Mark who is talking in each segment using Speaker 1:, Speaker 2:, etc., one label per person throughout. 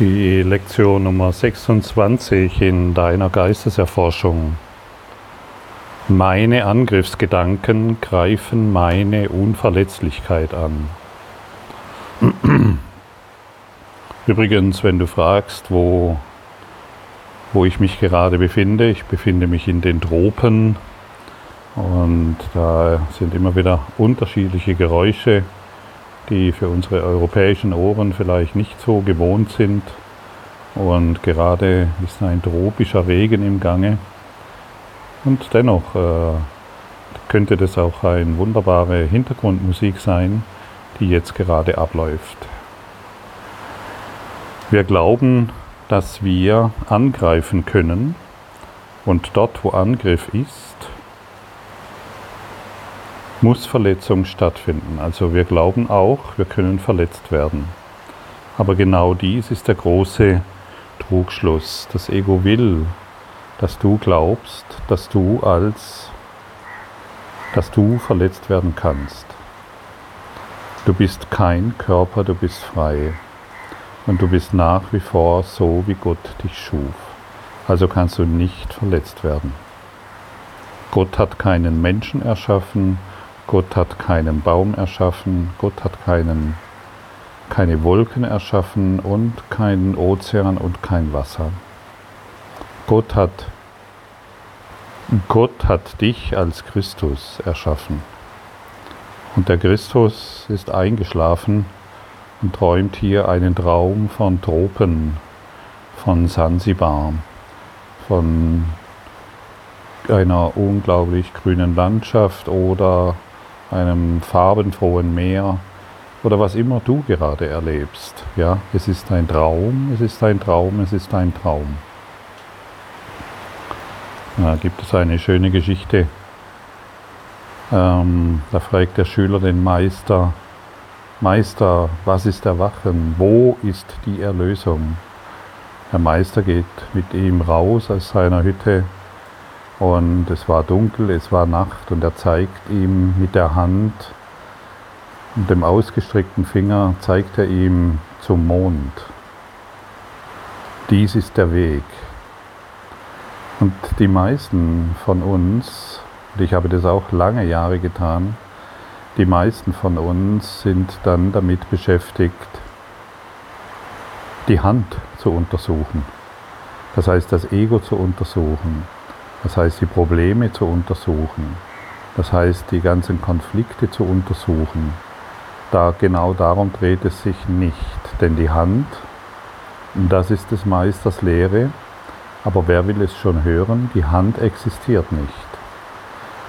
Speaker 1: Die Lektion Nummer 26 in deiner Geisteserforschung. Meine Angriffsgedanken greifen meine Unverletzlichkeit an. Übrigens, wenn du fragst, wo, wo ich mich gerade befinde, ich befinde mich in den Tropen und da sind immer wieder unterschiedliche Geräusche die für unsere europäischen Ohren vielleicht nicht so gewohnt sind. Und gerade ist ein tropischer Regen im Gange. Und dennoch äh, könnte das auch eine wunderbare Hintergrundmusik sein, die jetzt gerade abläuft. Wir glauben, dass wir angreifen können und dort, wo Angriff ist, muss Verletzung stattfinden. Also wir glauben auch, wir können verletzt werden. Aber genau dies ist der große Trugschluss. Das Ego will, dass du glaubst, dass du als, dass du verletzt werden kannst. Du bist kein Körper, du bist frei. Und du bist nach wie vor so, wie Gott dich schuf. Also kannst du nicht verletzt werden. Gott hat keinen Menschen erschaffen, Gott hat keinen Baum erschaffen, Gott hat keinen, keine Wolken erschaffen und keinen Ozean und kein Wasser. Gott hat, Gott hat dich als Christus erschaffen. Und der Christus ist eingeschlafen und träumt hier einen Traum von Tropen, von Sansibar, von einer unglaublich grünen Landschaft oder einem farbenfrohen Meer oder was immer du gerade erlebst. Ja, es ist ein Traum, es ist ein Traum, es ist ein Traum. Da gibt es eine schöne Geschichte. Ähm, da fragt der Schüler den Meister, Meister, was ist Erwachen? Wo ist die Erlösung? Der Meister geht mit ihm raus aus seiner Hütte und es war dunkel, es war Nacht und er zeigt ihm mit der Hand und dem ausgestreckten Finger, zeigt er ihm zum Mond. Dies ist der Weg. Und die meisten von uns, und ich habe das auch lange Jahre getan, die meisten von uns sind dann damit beschäftigt, die Hand zu untersuchen. Das heißt, das Ego zu untersuchen. Das heißt, die Probleme zu untersuchen. Das heißt, die ganzen Konflikte zu untersuchen. Da genau darum dreht es sich nicht. Denn die Hand, das ist des Meisters Lehre, aber wer will es schon hören? Die Hand existiert nicht.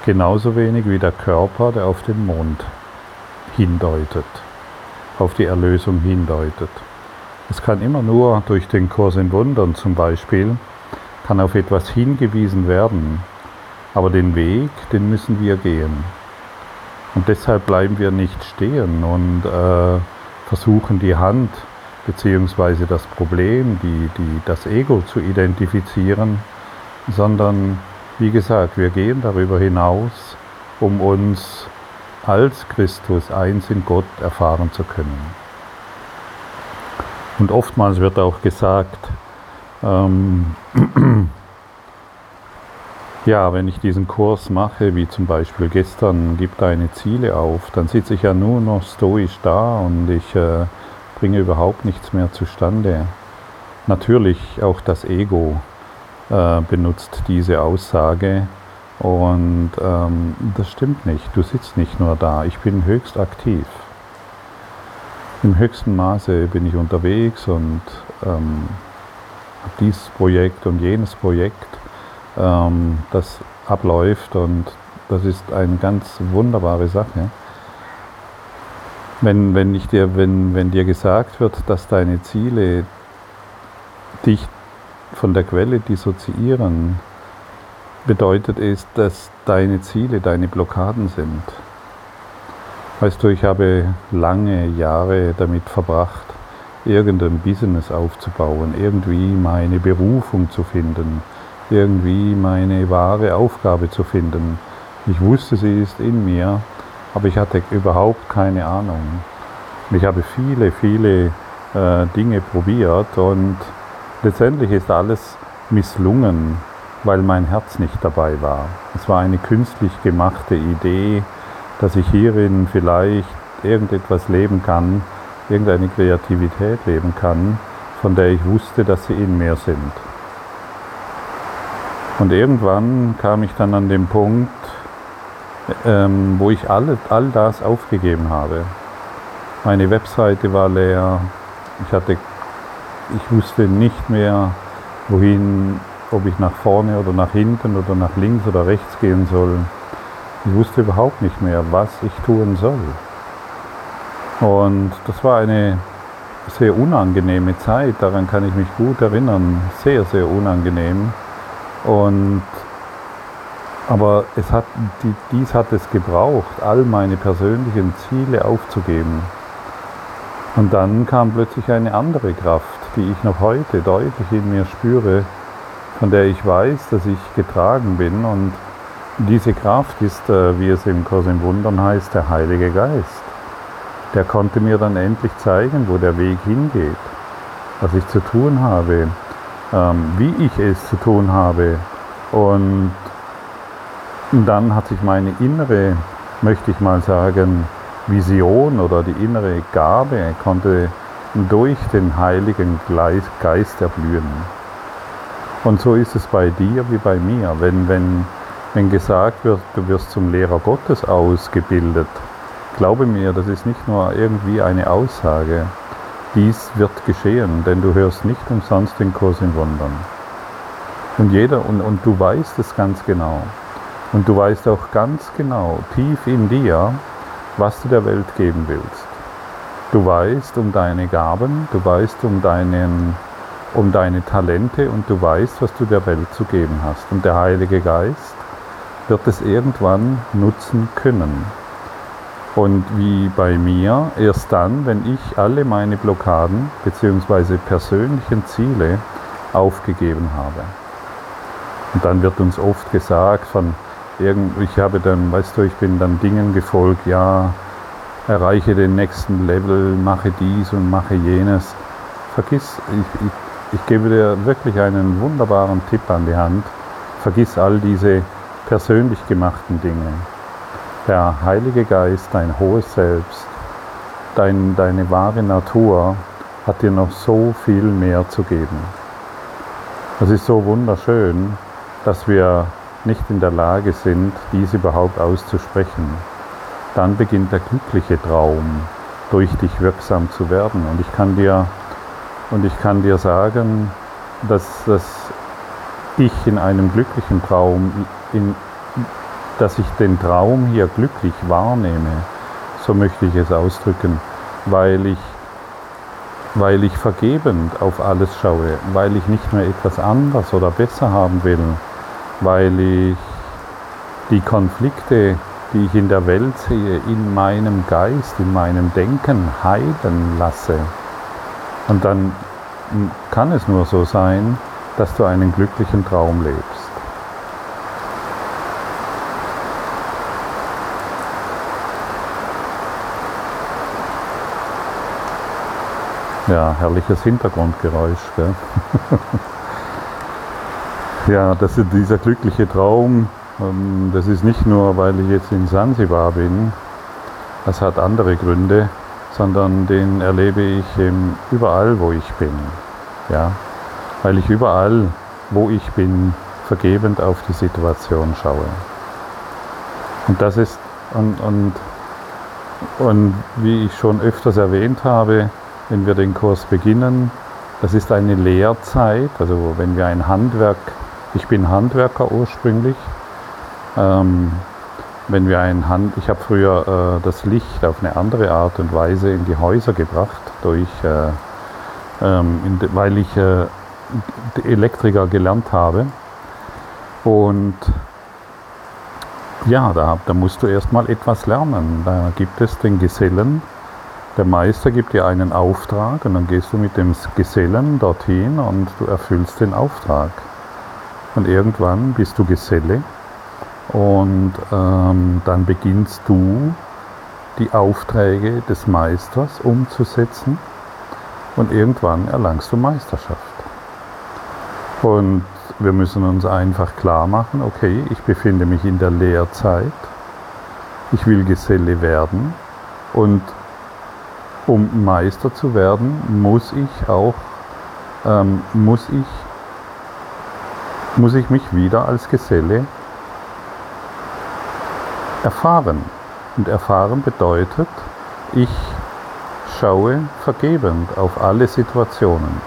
Speaker 1: Genauso wenig wie der Körper, der auf den Mond hindeutet, auf die Erlösung hindeutet. Es kann immer nur durch den Kurs in Wundern zum Beispiel kann auf etwas hingewiesen werden, aber den Weg, den müssen wir gehen. Und deshalb bleiben wir nicht stehen und äh, versuchen die Hand bzw. das Problem, die, die, das Ego zu identifizieren, sondern wie gesagt, wir gehen darüber hinaus, um uns als Christus eins in Gott erfahren zu können. Und oftmals wird auch gesagt, ähm, ja, wenn ich diesen Kurs mache, wie zum Beispiel gestern, gib deine Ziele auf, dann sitze ich ja nur noch stoisch da und ich äh, bringe überhaupt nichts mehr zustande. Natürlich auch das Ego äh, benutzt diese Aussage und ähm, das stimmt nicht. Du sitzt nicht nur da, ich bin höchst aktiv. Im höchsten Maße bin ich unterwegs und ähm, dieses Projekt und jenes Projekt, ähm, das abläuft und das ist eine ganz wunderbare Sache. Wenn, wenn, ich dir, wenn, wenn dir gesagt wird, dass deine Ziele dich von der Quelle dissoziieren, bedeutet es, dass deine Ziele deine Blockaden sind. Weißt du, ich habe lange Jahre damit verbracht, irgendein Business aufzubauen, irgendwie meine Berufung zu finden, irgendwie meine wahre Aufgabe zu finden. Ich wusste, sie ist in mir, aber ich hatte überhaupt keine Ahnung. Ich habe viele, viele äh, Dinge probiert und letztendlich ist alles misslungen, weil mein Herz nicht dabei war. Es war eine künstlich gemachte Idee, dass ich hierin vielleicht irgendetwas leben kann, irgendeine Kreativität leben kann, von der ich wusste, dass sie in mir sind. Und irgendwann kam ich dann an den Punkt, ähm, wo ich all, all das aufgegeben habe. Meine Webseite war leer, ich, hatte, ich wusste nicht mehr, wohin, ob ich nach vorne oder nach hinten oder nach links oder rechts gehen soll. Ich wusste überhaupt nicht mehr, was ich tun soll. Und das war eine sehr unangenehme Zeit, daran kann ich mich gut erinnern, sehr, sehr unangenehm. Und, aber es hat, dies hat es gebraucht, all meine persönlichen Ziele aufzugeben. Und dann kam plötzlich eine andere Kraft, die ich noch heute deutlich in mir spüre, von der ich weiß, dass ich getragen bin. Und diese Kraft ist, äh, wie es im Kurs im Wundern heißt, der Heilige Geist der konnte mir dann endlich zeigen, wo der Weg hingeht, was ich zu tun habe, ähm, wie ich es zu tun habe. Und dann hat sich meine innere, möchte ich mal sagen, Vision oder die innere Gabe konnte durch den Heiligen Geist erblühen. Und so ist es bei dir wie bei mir. Wenn, wenn, wenn gesagt wird, du wirst zum Lehrer Gottes ausgebildet, Glaube mir, das ist nicht nur irgendwie eine Aussage. Dies wird geschehen, denn du hörst nicht umsonst den Kurs in Wundern. Und jeder, und, und du weißt es ganz genau. Und du weißt auch ganz genau, tief in dir, was du der Welt geben willst. Du weißt um deine Gaben, du weißt um, deinen, um deine Talente und du weißt, was du der Welt zu geben hast. Und der Heilige Geist wird es irgendwann nutzen können. Und wie bei mir, erst dann, wenn ich alle meine Blockaden bzw. persönlichen Ziele aufgegeben habe. Und dann wird uns oft gesagt von ich habe dann, weißt du, ich bin dann Dingen gefolgt, ja, erreiche den nächsten Level, mache dies und mache jenes. Vergiss, ich, ich, ich gebe dir wirklich einen wunderbaren Tipp an die Hand. Vergiss all diese persönlich gemachten Dinge der Heilige Geist, dein hohes Selbst, dein, deine wahre Natur hat dir noch so viel mehr zu geben. Es ist so wunderschön, dass wir nicht in der Lage sind, dies überhaupt auszusprechen. Dann beginnt der glückliche Traum, durch dich wirksam zu werden. Und ich kann dir, und ich kann dir sagen, dass, dass ich in einem glücklichen Traum in, dass ich den Traum hier glücklich wahrnehme, so möchte ich es ausdrücken, weil ich, weil ich vergebend auf alles schaue, weil ich nicht mehr etwas anders oder besser haben will, weil ich die Konflikte, die ich in der Welt sehe, in meinem Geist, in meinem Denken heilen lasse. Und dann kann es nur so sein, dass du einen glücklichen Traum lebst. Ja, herrliches Hintergrundgeräusch. Ja, das ist dieser glückliche Traum. Ähm, das ist nicht nur, weil ich jetzt in Sansibar bin. Das hat andere Gründe, sondern den erlebe ich überall, wo ich bin. Ja, weil ich überall, wo ich bin, vergebend auf die Situation schaue. Und das ist, und, und, und wie ich schon öfters erwähnt habe, wenn wir den Kurs beginnen. Das ist eine Lehrzeit, also wenn wir ein Handwerk, ich bin Handwerker ursprünglich, ähm, wenn wir ein Hand, ich habe früher äh, das Licht auf eine andere Art und Weise in die Häuser gebracht, durch, äh, ähm, in, weil ich äh, Elektriker gelernt habe. Und ja, da, da musst du erstmal etwas lernen. Da gibt es den Gesellen, der Meister gibt dir einen Auftrag und dann gehst du mit dem Gesellen dorthin und du erfüllst den Auftrag. Und irgendwann bist du Geselle und ähm, dann beginnst du die Aufträge des Meisters umzusetzen. und irgendwann erlangst du Meisterschaft. Und wir müssen uns einfach klar machen, okay, ich befinde mich in der Lehrzeit, ich will Geselle werden und um Meister zu werden, muss ich auch, ähm, muss ich, muss ich mich wieder als Geselle erfahren. Und erfahren bedeutet, ich schaue vergebend auf alle Situationen.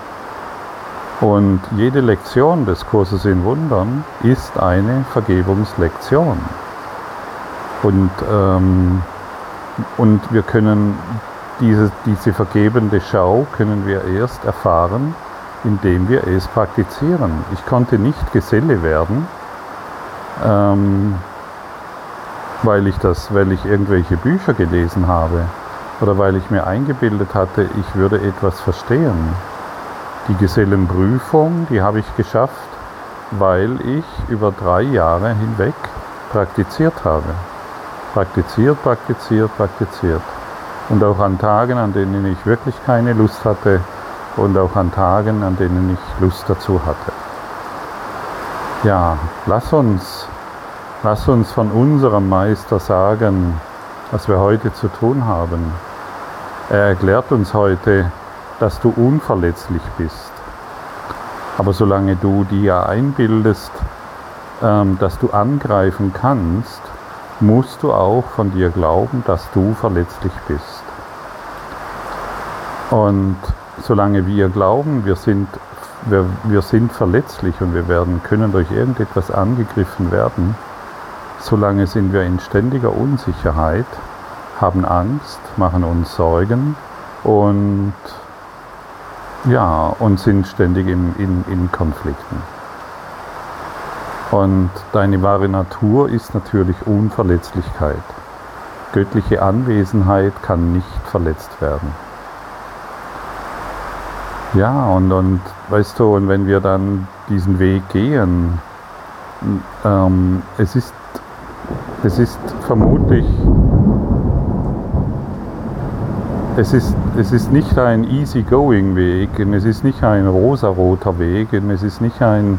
Speaker 1: Und jede Lektion des Kurses in Wundern ist eine Vergebungslektion. Und, ähm, und wir können diese, diese vergebende Schau können wir erst erfahren, indem wir es praktizieren. Ich konnte nicht Geselle werden, ähm, weil ich das, weil ich irgendwelche Bücher gelesen habe oder weil ich mir eingebildet hatte, ich würde etwas verstehen. Die Gesellenprüfung, die habe ich geschafft, weil ich über drei Jahre hinweg praktiziert habe. Praktiziert, praktiziert, praktiziert. Und auch an Tagen, an denen ich wirklich keine Lust hatte und auch an Tagen, an denen ich Lust dazu hatte. Ja, lass uns, lass uns von unserem Meister sagen, was wir heute zu tun haben. Er erklärt uns heute, dass du unverletzlich bist. Aber solange du dir einbildest, ähm, dass du angreifen kannst, musst du auch von dir glauben, dass du verletzlich bist. Und solange wir glauben, wir sind, wir, wir sind verletzlich und wir werden, können durch irgendetwas angegriffen werden, solange sind wir in ständiger Unsicherheit, haben Angst, machen uns Sorgen und ja, und sind ständig in, in, in Konflikten. Und deine wahre Natur ist natürlich Unverletzlichkeit. Göttliche Anwesenheit kann nicht verletzt werden. Ja, und, und weißt du, und wenn wir dann diesen Weg gehen, ähm, es, ist, es ist vermutlich es ist, es ist nicht ein easy-going-Weg und es ist nicht ein rosaroter Weg und es ist nicht ein,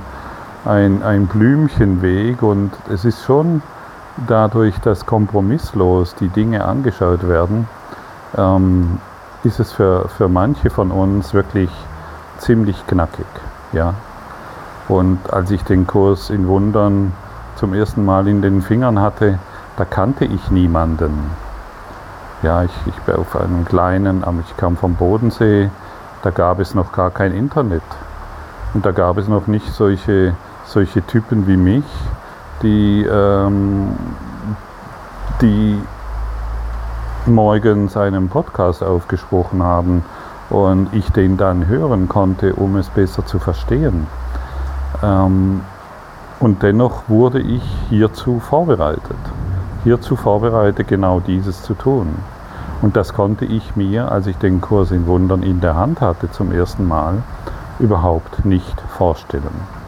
Speaker 1: ein, ein Blümchenweg und es ist schon dadurch, dass kompromisslos die Dinge angeschaut werden, ähm, ist es für, für manche von uns wirklich ziemlich knackig. Ja? Und als ich den Kurs in Wundern zum ersten Mal in den Fingern hatte, da kannte ich niemanden. Ja, ich, ich bin auf einem kleinen, ich kam vom Bodensee, da gab es noch gar kein Internet. Und da gab es noch nicht solche, solche Typen wie mich, die, ähm, die morgens einen Podcast aufgesprochen haben und ich den dann hören konnte, um es besser zu verstehen. Ähm, und dennoch wurde ich hierzu vorbereitet hierzu vorbereitet, genau dieses zu tun. Und das konnte ich mir, als ich den Kurs in Wundern in der Hand hatte zum ersten Mal, überhaupt nicht vorstellen.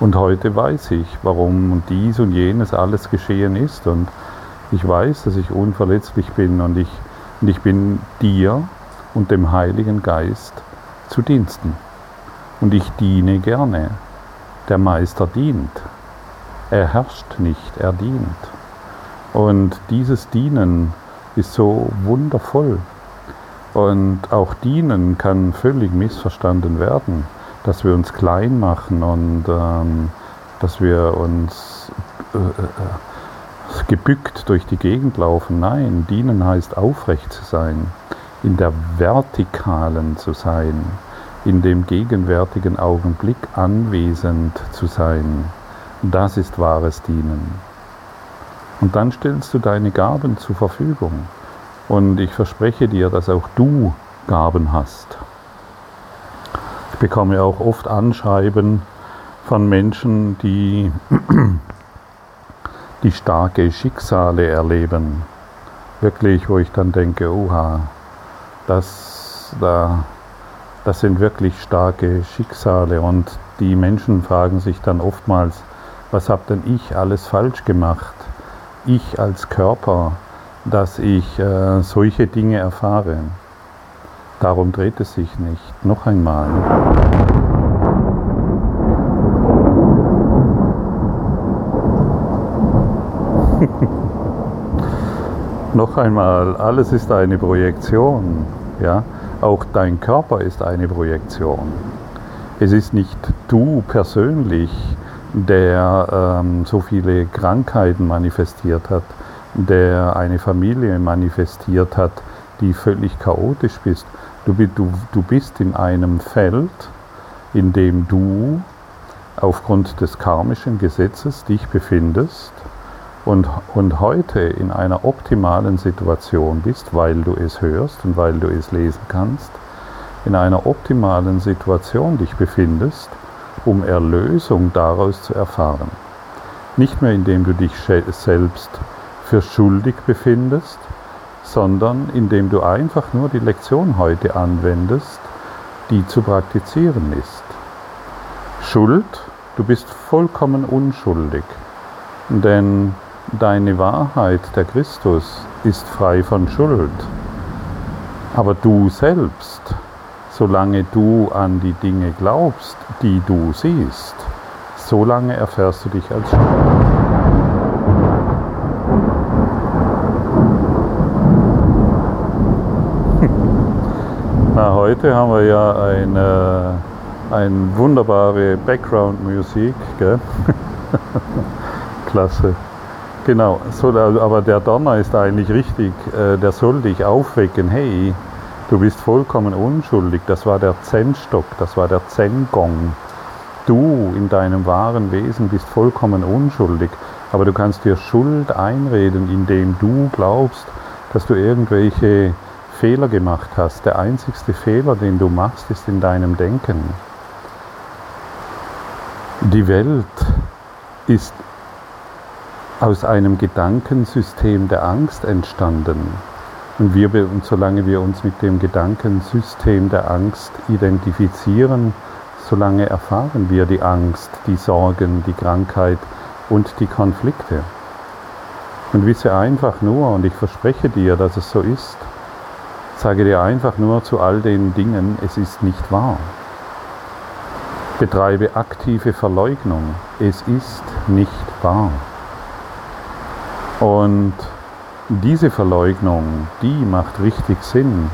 Speaker 1: Und heute weiß ich, warum dies und jenes alles geschehen ist. Und ich weiß, dass ich unverletzlich bin und ich, und ich bin dir und dem Heiligen Geist zu Diensten. Und ich diene gerne. Der Meister dient. Er herrscht nicht, er dient. Und dieses Dienen ist so wundervoll. Und auch Dienen kann völlig missverstanden werden, dass wir uns klein machen und ähm, dass wir uns äh, äh, gebückt durch die Gegend laufen. Nein, Dienen heißt aufrecht zu sein, in der Vertikalen zu sein, in dem gegenwärtigen Augenblick anwesend zu sein. Das ist wahres Dienen. Und dann stellst du deine Gaben zur Verfügung. Und ich verspreche dir, dass auch du Gaben hast. Ich bekomme auch oft Anschreiben von Menschen, die, die starke Schicksale erleben. Wirklich, wo ich dann denke, oha, das, da, das sind wirklich starke Schicksale. Und die Menschen fragen sich dann oftmals, was habe denn ich alles falsch gemacht? ich als Körper, dass ich äh, solche Dinge erfahre. Darum dreht es sich nicht. Noch einmal. Noch einmal, alles ist eine Projektion. Ja? Auch dein Körper ist eine Projektion. Es ist nicht du persönlich, der ähm, so viele Krankheiten manifestiert hat, der eine Familie manifestiert hat, die völlig chaotisch ist. Du, du, du bist in einem Feld, in dem du aufgrund des karmischen Gesetzes dich befindest und, und heute in einer optimalen Situation bist, weil du es hörst und weil du es lesen kannst, in einer optimalen Situation dich befindest, um Erlösung daraus zu erfahren. Nicht mehr indem du dich selbst für schuldig befindest, sondern indem du einfach nur die Lektion heute anwendest, die zu praktizieren ist. Schuld, du bist vollkommen unschuldig, denn deine Wahrheit, der Christus, ist frei von Schuld. Aber du selbst, solange du an die Dinge glaubst, die du siehst, solange erfährst du dich als schuldig. Na, heute haben wir ja eine, eine wunderbare Background-Musik. Klasse. Genau, so, aber der Donner ist eigentlich richtig, äh, der soll dich aufwecken. Hey, du bist vollkommen unschuldig. Das war der Zen-Stock, das war der Zen-Gong. Du in deinem wahren Wesen bist vollkommen unschuldig, aber du kannst dir Schuld einreden, indem du glaubst, dass du irgendwelche Fehler gemacht hast. Der einzigste Fehler, den du machst, ist in deinem Denken. Die Welt ist aus einem Gedankensystem der Angst entstanden. Und, wir, und solange wir uns mit dem Gedankensystem der Angst identifizieren, solange erfahren wir die Angst, die Sorgen, die Krankheit und die Konflikte. Und wisse einfach nur, und ich verspreche dir, dass es so ist, Sage dir einfach nur zu all den Dingen, es ist nicht wahr. Betreibe aktive Verleugnung, es ist nicht wahr. Und diese Verleugnung, die macht richtig Sinn,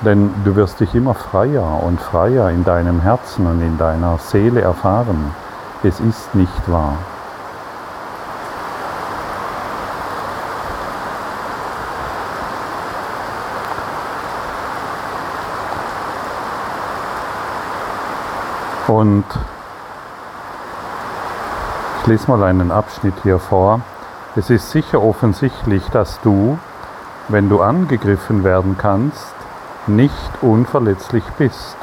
Speaker 1: denn du wirst dich immer freier und freier in deinem Herzen und in deiner Seele erfahren. Es ist nicht wahr. Und ich lese mal einen Abschnitt hier vor. Es ist sicher offensichtlich, dass du, wenn du angegriffen werden kannst, nicht unverletzlich bist.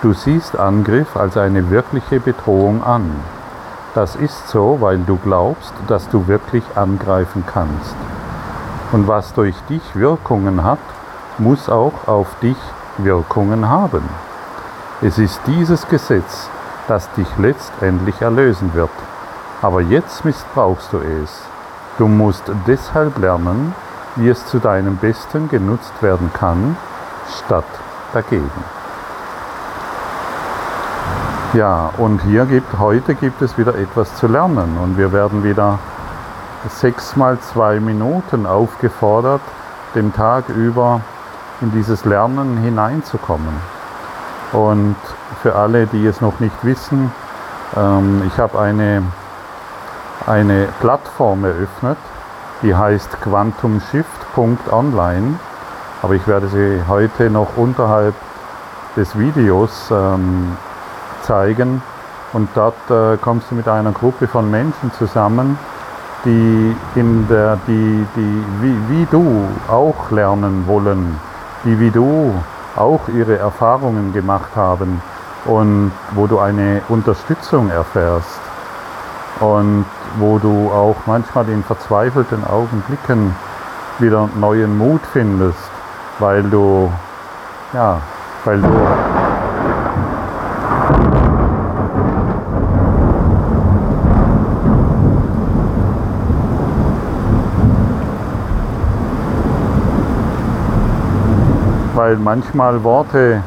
Speaker 1: Du siehst Angriff als eine wirkliche Bedrohung an. Das ist so, weil du glaubst, dass du wirklich angreifen kannst. Und was durch dich Wirkungen hat, muss auch auf dich Wirkungen haben. Es ist dieses Gesetz, das dich letztendlich erlösen wird. Aber jetzt missbrauchst du es. Du musst deshalb lernen, wie es zu deinem Besten genutzt werden kann, statt dagegen. Ja, und hier gibt, heute gibt es wieder etwas zu lernen und wir werden wieder sechs mal zwei Minuten aufgefordert, den Tag über in dieses Lernen hineinzukommen. Und für alle, die es noch nicht wissen, ähm, ich habe eine, eine Plattform eröffnet, die heißt quantumshift.online. Aber ich werde sie heute noch unterhalb des Videos ähm, zeigen. Und dort äh, kommst du mit einer Gruppe von Menschen zusammen, die, in der, die, die wie, wie du auch lernen wollen, die wie du auch ihre Erfahrungen gemacht haben und wo du eine Unterstützung erfährst und wo du auch manchmal in verzweifelten Augenblicken wieder neuen Mut findest, weil du ja, weil du weil manchmal Worte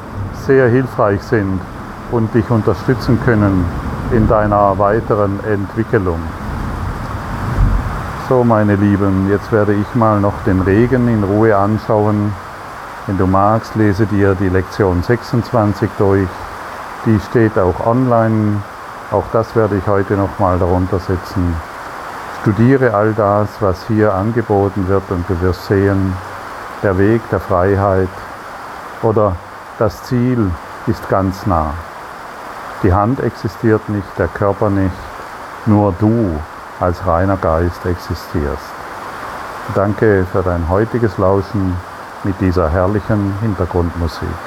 Speaker 1: sehr hilfreich sind und dich unterstützen können in deiner weiteren Entwicklung. So, meine Lieben, jetzt werde ich mal noch den Regen in Ruhe anschauen. Wenn du magst, lese dir die Lektion 26 durch. Die steht auch online. Auch das werde ich heute nochmal darunter setzen. Studiere all das, was hier angeboten wird und du wirst sehen, der Weg der Freiheit oder das Ziel ist ganz nah. Die Hand existiert nicht, der Körper nicht, nur du als reiner Geist existierst. Danke für dein heutiges Lauschen mit dieser herrlichen Hintergrundmusik.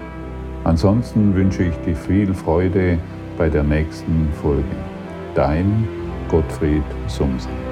Speaker 1: Ansonsten wünsche ich dir viel Freude bei der nächsten Folge. Dein Gottfried Sumsen.